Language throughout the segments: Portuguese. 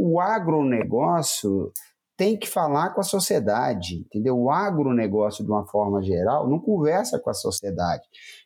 o agronegócio tem que falar com a sociedade, entendeu? O agronegócio, de uma forma geral, não conversa com a sociedade.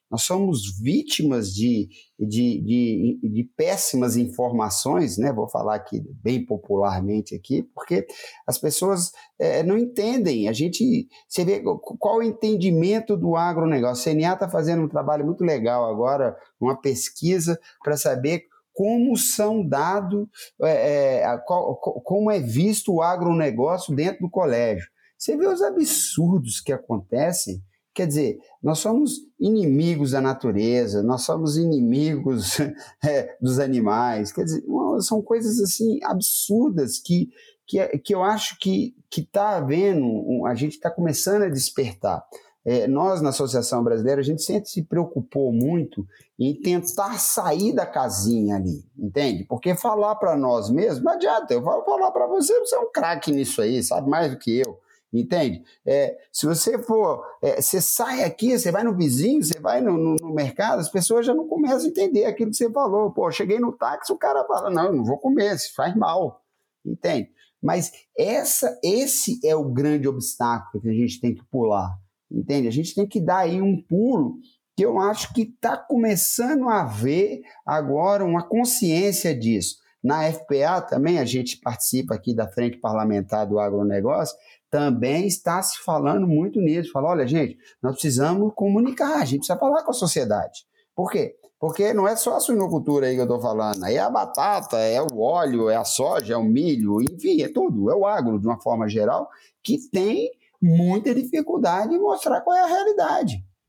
Nós somos vítimas de, de, de, de, péssimas informações, né? Vou falar aqui bem popularmente aqui, porque as pessoas é, não entendem. A gente, você vê qual o entendimento do agronegócio. A CNA está fazendo um trabalho muito legal agora, uma pesquisa para saber como são dados, é, é, como é visto o agronegócio dentro do colégio. Você vê os absurdos que acontecem. Quer dizer, nós somos inimigos da natureza, nós somos inimigos é, dos animais. Quer dizer, são coisas assim absurdas que, que, que eu acho que está havendo, a gente está começando a despertar é, nós na Associação Brasileira, a gente sempre se preocupou muito em tentar sair da casinha ali, entende? Porque falar para nós mesmos, não adianta, eu vou falar para você, você é um craque nisso aí, sabe mais do que eu, entende? É, se você for, é, você sai aqui, você vai no vizinho, você vai no, no, no, mercado, as pessoas já não começam a entender aquilo que você falou. Pô, cheguei no táxi, o cara fala, não, eu não vou comer, isso faz mal, entende? Mas essa, esse é o grande obstáculo que a gente tem que pular entende? A gente tem que dar aí um pulo que eu acho que está começando a haver agora uma consciência disso. Na FPA também, a gente participa aqui da Frente Parlamentar do Agronegócio, também está se falando muito nisso. Fala, olha, gente, nós precisamos comunicar, a gente precisa falar com a sociedade. Por quê? Porque não é só a suinocultura aí que eu estou falando, é a batata, é o óleo, é a soja, é o milho, enfim, é tudo, é o agro de uma forma geral, que tem muita dificuldade em mostrar qual é a realidade.